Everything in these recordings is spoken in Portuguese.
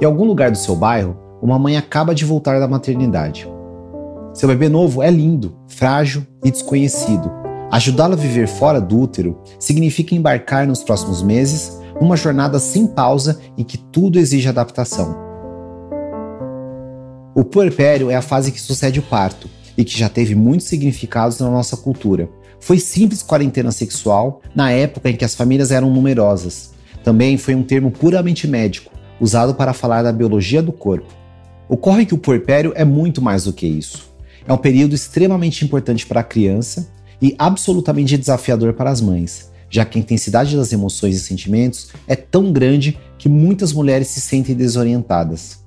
Em algum lugar do seu bairro, uma mãe acaba de voltar da maternidade. Seu bebê novo é lindo, frágil e desconhecido. Ajudá-lo a viver fora do útero significa embarcar nos próximos meses numa jornada sem pausa e que tudo exige adaptação. O puerpério é a fase que sucede o parto e que já teve muitos significados na nossa cultura. Foi simples quarentena sexual na época em que as famílias eram numerosas. Também foi um termo puramente médico, usado para falar da biologia do corpo. Ocorre que o puerpério é muito mais do que isso. É um período extremamente importante para a criança e absolutamente desafiador para as mães, já que a intensidade das emoções e sentimentos é tão grande que muitas mulheres se sentem desorientadas.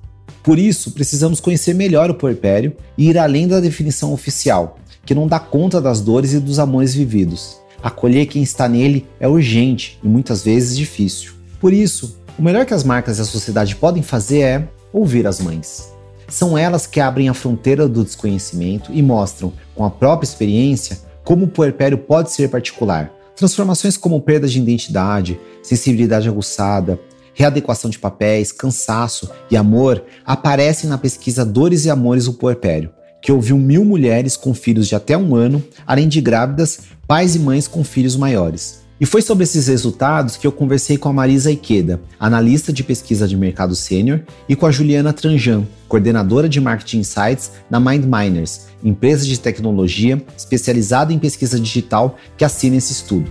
Por isso, precisamos conhecer melhor o puerpério e ir além da definição oficial, que não dá conta das dores e dos amores vividos. Acolher quem está nele é urgente e muitas vezes difícil. Por isso, o melhor que as marcas e a sociedade podem fazer é ouvir as mães. São elas que abrem a fronteira do desconhecimento e mostram, com a própria experiência, como o puerpério pode ser particular. Transformações como perda de identidade, sensibilidade aguçada, readequação de papéis, cansaço e amor aparecem na pesquisa Dores e Amores do Puerpério, que ouviu mil mulheres com filhos de até um ano, além de grávidas, pais e mães com filhos maiores. E foi sobre esses resultados que eu conversei com a Marisa Iqueda, analista de pesquisa de mercado sênior, e com a Juliana Tranjan, coordenadora de Marketing Insights na MindMiners, empresa de tecnologia especializada em pesquisa digital que assina esse estudo.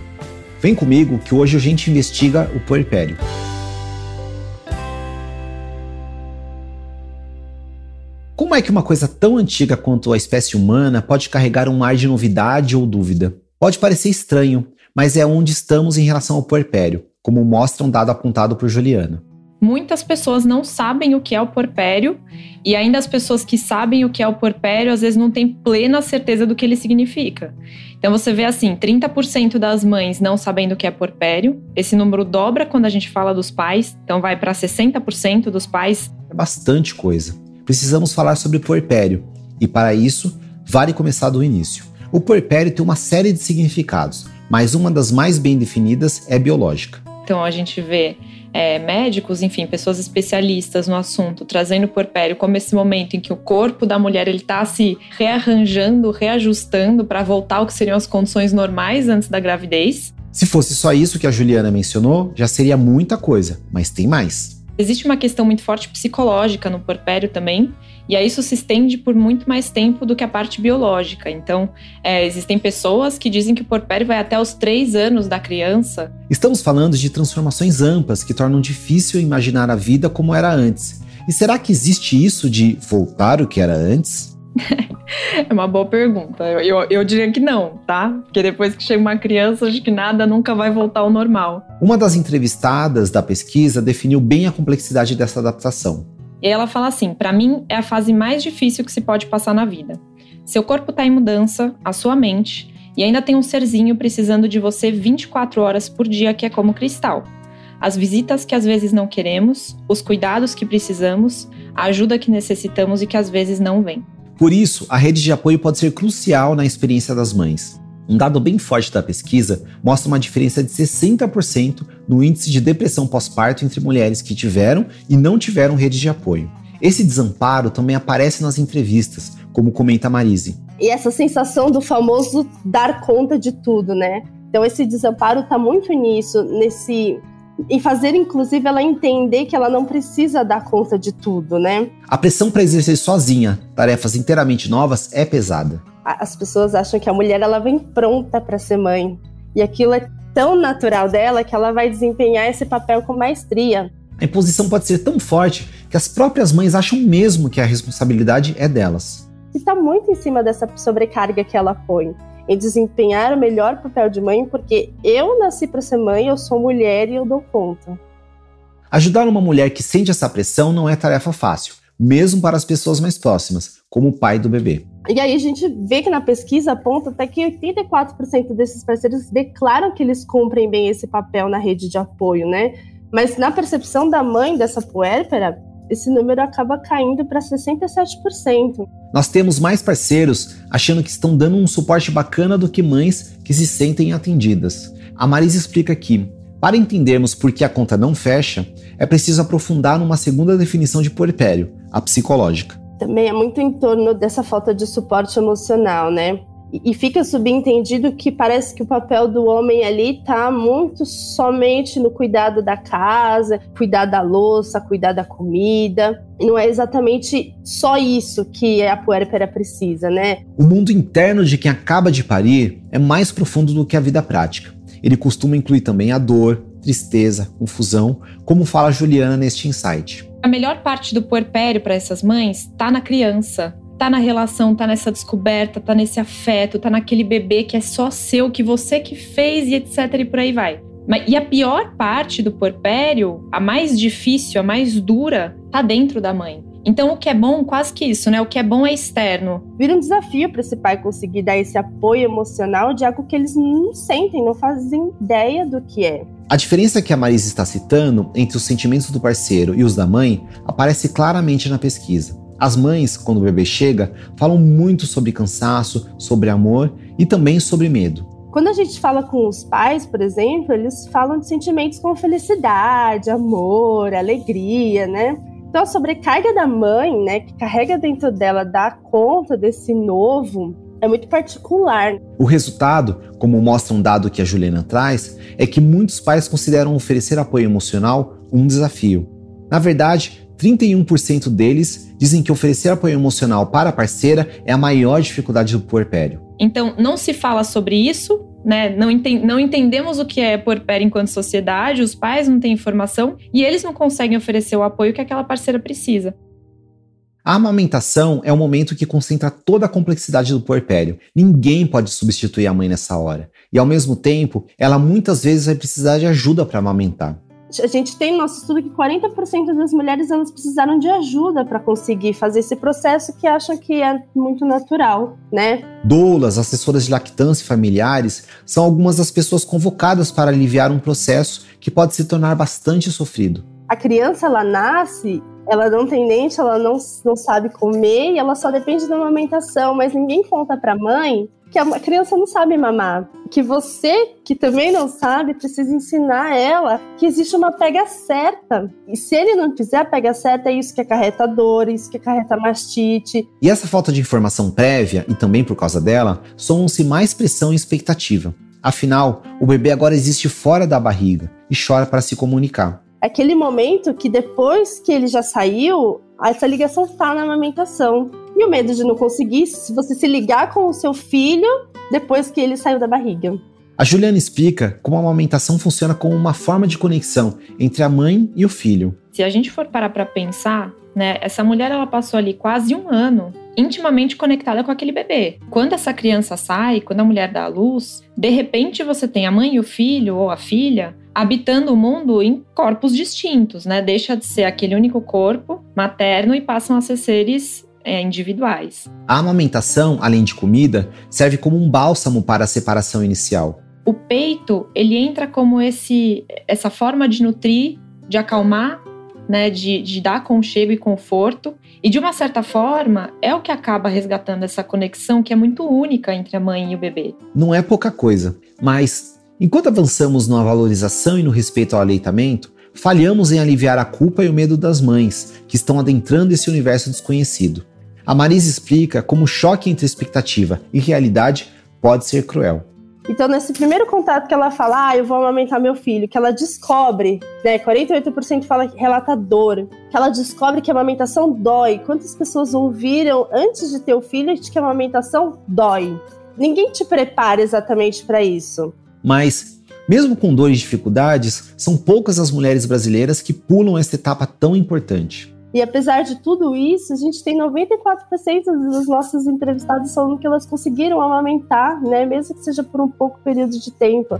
Vem comigo que hoje a gente investiga o puerpério. Como é que uma coisa tão antiga quanto a espécie humana pode carregar um ar de novidade ou dúvida? Pode parecer estranho, mas é onde estamos em relação ao puerpério, como mostra um dado apontado por Juliana. Muitas pessoas não sabem o que é o puerpério e ainda as pessoas que sabem o que é o puerpério às vezes não têm plena certeza do que ele significa. Então você vê assim, 30% das mães não sabendo o que é puerpério. Esse número dobra quando a gente fala dos pais, então vai para 60% dos pais. É bastante coisa. Precisamos falar sobre puerpério e para isso vale começar do início. O puerpério tem uma série de significados, mas uma das mais bem definidas é biológica. Então a gente vê é, médicos, enfim, pessoas especialistas no assunto, trazendo o puerpério como esse momento em que o corpo da mulher ele está se rearranjando, reajustando para voltar ao que seriam as condições normais antes da gravidez. Se fosse só isso que a Juliana mencionou, já seria muita coisa, mas tem mais. Existe uma questão muito forte psicológica no porpério também, e aí isso se estende por muito mais tempo do que a parte biológica. Então, é, existem pessoas que dizem que o porpério vai até os três anos da criança. Estamos falando de transformações amplas que tornam difícil imaginar a vida como era antes. E será que existe isso de voltar o que era antes? é uma boa pergunta. Eu, eu, eu, diria que não, tá? Porque depois que chega uma criança, acho que nada nunca vai voltar ao normal. Uma das entrevistadas da pesquisa definiu bem a complexidade dessa adaptação. E ela fala assim: para mim é a fase mais difícil que se pode passar na vida. Seu corpo está em mudança, a sua mente, e ainda tem um serzinho precisando de você 24 horas por dia, que é como cristal. As visitas que às vezes não queremos, os cuidados que precisamos, a ajuda que necessitamos e que às vezes não vem. Por isso, a rede de apoio pode ser crucial na experiência das mães. Um dado bem forte da pesquisa mostra uma diferença de 60% no índice de depressão pós-parto entre mulheres que tiveram e não tiveram rede de apoio. Esse desamparo também aparece nas entrevistas, como comenta Marise. E essa sensação do famoso dar conta de tudo, né? Então esse desamparo está muito nisso, nesse e fazer, inclusive, ela entender que ela não precisa dar conta de tudo, né? A pressão para exercer sozinha tarefas inteiramente novas é pesada. As pessoas acham que a mulher ela vem pronta para ser mãe e aquilo é tão natural dela que ela vai desempenhar esse papel com maestria. A imposição pode ser tão forte que as próprias mães acham mesmo que a responsabilidade é delas. E está muito em cima dessa sobrecarga que ela põe em desempenhar o melhor papel de mãe, porque eu nasci para ser mãe, eu sou mulher e eu dou conta. Ajudar uma mulher que sente essa pressão não é tarefa fácil, mesmo para as pessoas mais próximas, como o pai do bebê. E aí a gente vê que na pesquisa aponta até que 84% desses parceiros declaram que eles cumprem bem esse papel na rede de apoio, né? Mas na percepção da mãe dessa puérpera, esse número acaba caindo para 67%. Nós temos mais parceiros achando que estão dando um suporte bacana do que mães que se sentem atendidas. A Marisa explica que, para entendermos por que a conta não fecha, é preciso aprofundar numa segunda definição de puerpério, a psicológica. Também é muito em torno dessa falta de suporte emocional, né? E fica subentendido que parece que o papel do homem ali está muito somente no cuidado da casa, cuidar da louça, cuidar da comida. E não é exatamente só isso que a puérpera precisa, né? O mundo interno de quem acaba de parir é mais profundo do que a vida prática. Ele costuma incluir também a dor, tristeza, confusão, como fala a Juliana neste insight. A melhor parte do puerpério para essas mães está na criança, tá na relação, tá nessa descoberta, tá nesse afeto, tá naquele bebê que é só seu, que você que fez e etc e por aí vai. E a pior parte do porpério, a mais difícil, a mais dura, tá dentro da mãe. Então, o que é bom, quase que isso, né? O que é bom é externo. Vira um desafio para esse pai conseguir dar esse apoio emocional de algo que eles não sentem, não fazem ideia do que é. A diferença que a Marisa está citando entre os sentimentos do parceiro e os da mãe aparece claramente na pesquisa. As mães, quando o bebê chega, falam muito sobre cansaço, sobre amor e também sobre medo. Quando a gente fala com os pais, por exemplo, eles falam de sentimentos como felicidade, amor, alegria, né? Então a sobrecarga da mãe, né, que carrega dentro dela dar conta desse novo, é muito particular. O resultado, como mostra um dado que a Juliana traz, é que muitos pais consideram oferecer apoio emocional um desafio. Na verdade, 31% deles dizem que oferecer apoio emocional para a parceira é a maior dificuldade do puerpério. Então, não se fala sobre isso, né? Não, enten não entendemos o que é puerpério enquanto sociedade, os pais não têm informação e eles não conseguem oferecer o apoio que aquela parceira precisa. A amamentação é o momento que concentra toda a complexidade do puerpério. Ninguém pode substituir a mãe nessa hora. E ao mesmo tempo, ela muitas vezes vai precisar de ajuda para amamentar a gente tem no nosso estudo que 40% das mulheres elas precisaram de ajuda para conseguir fazer esse processo que acham que é muito natural, né? Doulas, assessoras de lactância e familiares são algumas das pessoas convocadas para aliviar um processo que pode se tornar bastante sofrido. A criança ela nasce ela não tem dente, ela não, não sabe comer e ela só depende da amamentação, mas ninguém conta para a mãe que a criança não sabe mamar. Que você, que também não sabe, precisa ensinar ela que existe uma pega certa. E se ele não fizer a pega certa, é isso que acarreta dor, isso que acarreta mastite. E essa falta de informação prévia, e também por causa dela, somam-se mais pressão e expectativa. Afinal, o bebê agora existe fora da barriga e chora para se comunicar. Aquele momento que depois que ele já saiu, essa ligação está na amamentação. E o medo de não conseguir, se você se ligar com o seu filho depois que ele saiu da barriga. A Juliana explica como a amamentação funciona como uma forma de conexão entre a mãe e o filho. Se a gente for parar para pensar, né, essa mulher ela passou ali quase um ano intimamente conectada com aquele bebê. Quando essa criança sai, quando a mulher dá à luz, de repente você tem a mãe e o filho ou a filha habitando o mundo em corpos distintos, né? Deixa de ser aquele único corpo materno e passam a ser seres é, individuais. A amamentação, além de comida, serve como um bálsamo para a separação inicial. O peito, ele entra como esse, essa forma de nutrir, de acalmar, né, de, de dar conchego e conforto. E de uma certa forma, é o que acaba resgatando essa conexão que é muito única entre a mãe e o bebê. Não é pouca coisa, mas enquanto avançamos na valorização e no respeito ao aleitamento, falhamos em aliviar a culpa e o medo das mães, que estão adentrando esse universo desconhecido. A Marisa explica como o choque entre expectativa e realidade pode ser cruel. Então, nesse primeiro contato que ela fala, ah, eu vou amamentar meu filho, que ela descobre, né, 48% fala que relata dor, que ela descobre que a amamentação dói. Quantas pessoas ouviram antes de ter o filho de que a amamentação dói? Ninguém te prepara exatamente para isso. Mas, mesmo com dores e dificuldades, são poucas as mulheres brasileiras que pulam esta etapa tão importante. E apesar de tudo isso, a gente tem 94% dos nossos entrevistados falando que elas conseguiram amamentar, né, mesmo que seja por um pouco período de tempo.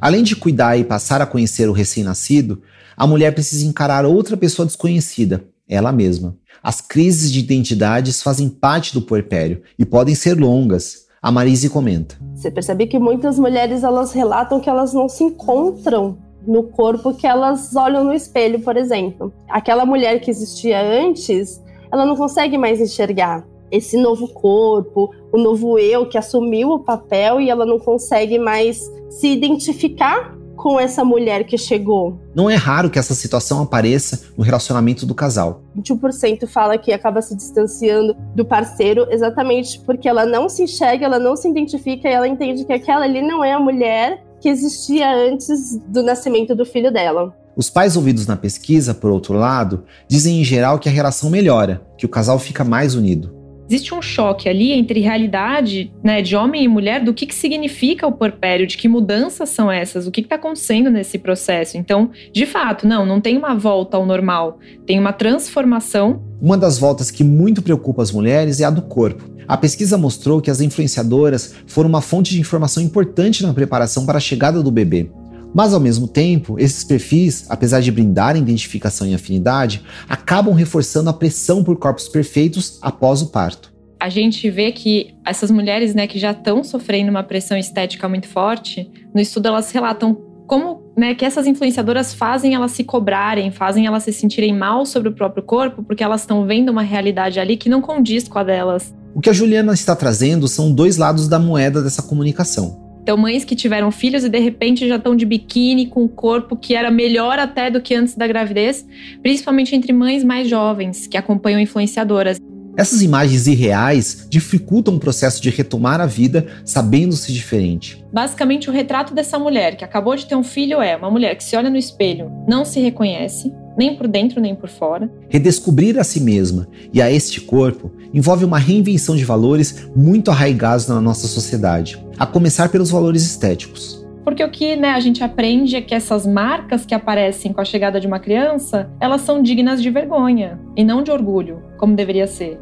Além de cuidar e passar a conhecer o recém-nascido, a mulher precisa encarar outra pessoa desconhecida, ela mesma. As crises de identidades fazem parte do puerpério e podem ser longas. A Marise comenta. Você percebe que muitas mulheres elas relatam que elas não se encontram no corpo que elas olham no espelho, por exemplo. Aquela mulher que existia antes, ela não consegue mais enxergar esse novo corpo, o novo eu que assumiu o papel e ela não consegue mais se identificar com essa mulher que chegou. Não é raro que essa situação apareça no relacionamento do casal. 21% fala que acaba se distanciando do parceiro exatamente porque ela não se enxerga, ela não se identifica e ela entende que aquela ali não é a mulher que existia antes do nascimento do filho dela. Os pais ouvidos na pesquisa, por outro lado, dizem em geral que a relação melhora, que o casal fica mais unido. Existe um choque ali entre realidade né, de homem e mulher do que, que significa o porpério, de que mudanças são essas, o que está acontecendo nesse processo. Então, de fato, não, não tem uma volta ao normal, tem uma transformação. Uma das voltas que muito preocupa as mulheres é a do corpo. A pesquisa mostrou que as influenciadoras foram uma fonte de informação importante na preparação para a chegada do bebê. Mas ao mesmo tempo, esses perfis, apesar de brindarem identificação e afinidade, acabam reforçando a pressão por corpos perfeitos após o parto. A gente vê que essas mulheres, né, que já estão sofrendo uma pressão estética muito forte, no estudo elas relatam como né, que essas influenciadoras fazem elas se cobrarem, fazem elas se sentirem mal sobre o próprio corpo, porque elas estão vendo uma realidade ali que não condiz com a delas. O que a Juliana está trazendo são dois lados da moeda dessa comunicação. Então, mães que tiveram filhos e de repente já estão de biquíni com o corpo que era melhor até do que antes da gravidez, principalmente entre mães mais jovens que acompanham influenciadoras. Essas imagens irreais dificultam o processo de retomar a vida sabendo-se diferente. Basicamente, o retrato dessa mulher que acabou de ter um filho é uma mulher que se olha no espelho, não se reconhece, nem por dentro nem por fora. Redescobrir a si mesma e a este corpo envolve uma reinvenção de valores muito arraigados na nossa sociedade, a começar pelos valores estéticos. Porque o que né, a gente aprende é que essas marcas que aparecem com a chegada de uma criança, elas são dignas de vergonha e não de orgulho, como deveria ser.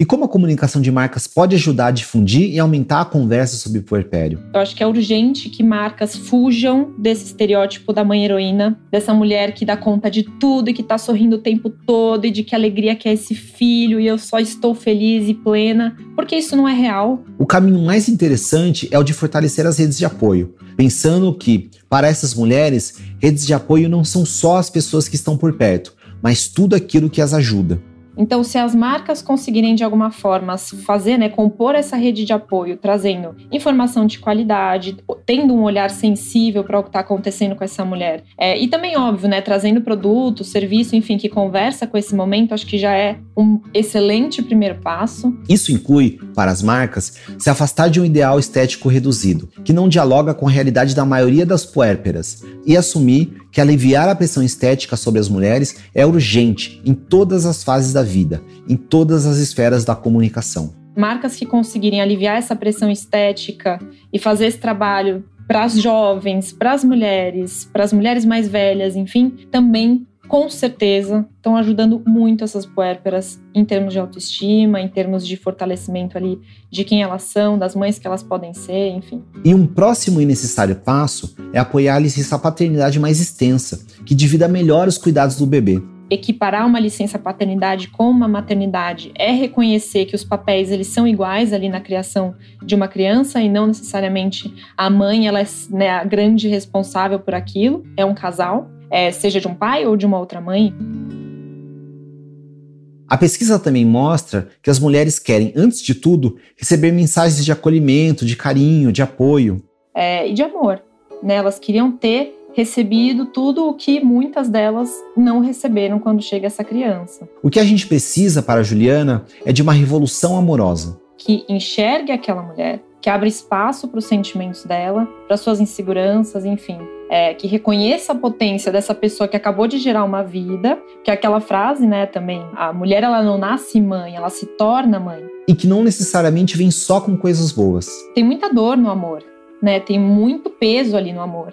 E como a comunicação de marcas pode ajudar a difundir e aumentar a conversa sobre o puerpério? Eu acho que é urgente que marcas fujam desse estereótipo da mãe heroína, dessa mulher que dá conta de tudo e que tá sorrindo o tempo todo e de que alegria que é esse filho e eu só estou feliz e plena, porque isso não é real. O caminho mais interessante é o de fortalecer as redes de apoio, pensando que, para essas mulheres, redes de apoio não são só as pessoas que estão por perto, mas tudo aquilo que as ajuda. Então, se as marcas conseguirem de alguma forma fazer, né, compor essa rede de apoio, trazendo informação de qualidade, tendo um olhar sensível para o que está acontecendo com essa mulher, é, e também óbvio, né, trazendo produto, serviço, enfim, que conversa com esse momento, acho que já é um excelente primeiro passo. Isso inclui, para as marcas, se afastar de um ideal estético reduzido, que não dialoga com a realidade da maioria das puérperas, e assumir que aliviar a pressão estética sobre as mulheres é urgente em todas as fases da vida, em todas as esferas da comunicação. Marcas que conseguirem aliviar essa pressão estética e fazer esse trabalho para as jovens, para as mulheres, para as mulheres mais velhas, enfim, também com certeza estão ajudando muito essas puérperas em termos de autoestima, em termos de fortalecimento ali de quem elas são, das mães que elas podem ser, enfim. E um próximo e necessário passo é apoiar a licença paternidade mais extensa, que divida melhor os cuidados do bebê. Equiparar uma licença paternidade com uma maternidade é reconhecer que os papéis eles são iguais ali na criação de uma criança e não necessariamente a mãe ela é né, a grande responsável por aquilo, é um casal é, seja de um pai ou de uma outra mãe. A pesquisa também mostra que as mulheres querem, antes de tudo, receber mensagens de acolhimento, de carinho, de apoio. É, e de amor. Né? Elas queriam ter recebido tudo o que muitas delas não receberam quando chega essa criança. O que a gente precisa para a Juliana é de uma revolução amorosa. Que enxergue aquela mulher, que abra espaço para os sentimentos dela, para suas inseguranças, enfim. É, que reconheça a potência dessa pessoa que acabou de gerar uma vida, que é aquela frase, né, também, a mulher ela não nasce mãe, ela se torna mãe. E que não necessariamente vem só com coisas boas. Tem muita dor no amor, né? Tem muito peso ali no amor.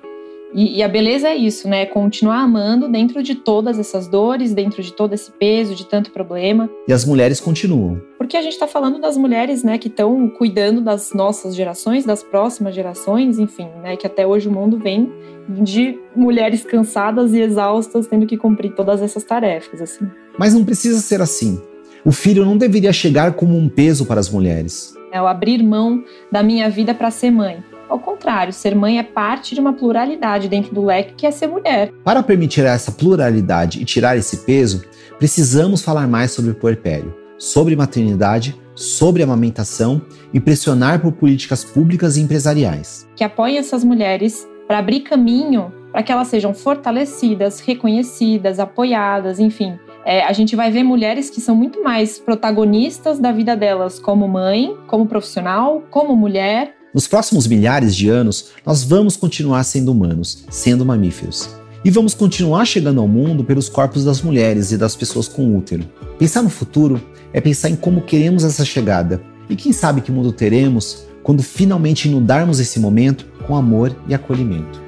E, e, a beleza é isso, né? Continuar amando dentro de todas essas dores, dentro de todo esse peso, de tanto problema. E as mulheres continuam. Porque a gente está falando das mulheres, né, que estão cuidando das nossas gerações, das próximas gerações, enfim, né, que até hoje o mundo vem de mulheres cansadas e exaustas tendo que cumprir todas essas tarefas, assim. Mas não precisa ser assim. O filho não deveria chegar como um peso para as mulheres. É o abrir mão da minha vida para ser mãe. Ao contrário, ser mãe é parte de uma pluralidade dentro do leque que é ser mulher. Para permitir essa pluralidade e tirar esse peso, precisamos falar mais sobre o puerpério, sobre maternidade, sobre amamentação e pressionar por políticas públicas e empresariais. Que apoiem essas mulheres para abrir caminho para que elas sejam fortalecidas, reconhecidas, apoiadas, enfim. É, a gente vai ver mulheres que são muito mais protagonistas da vida delas como mãe, como profissional, como mulher, nos próximos milhares de anos, nós vamos continuar sendo humanos, sendo mamíferos. E vamos continuar chegando ao mundo pelos corpos das mulheres e das pessoas com útero. Pensar no futuro é pensar em como queremos essa chegada. E quem sabe que mundo teremos quando finalmente inundarmos esse momento com amor e acolhimento.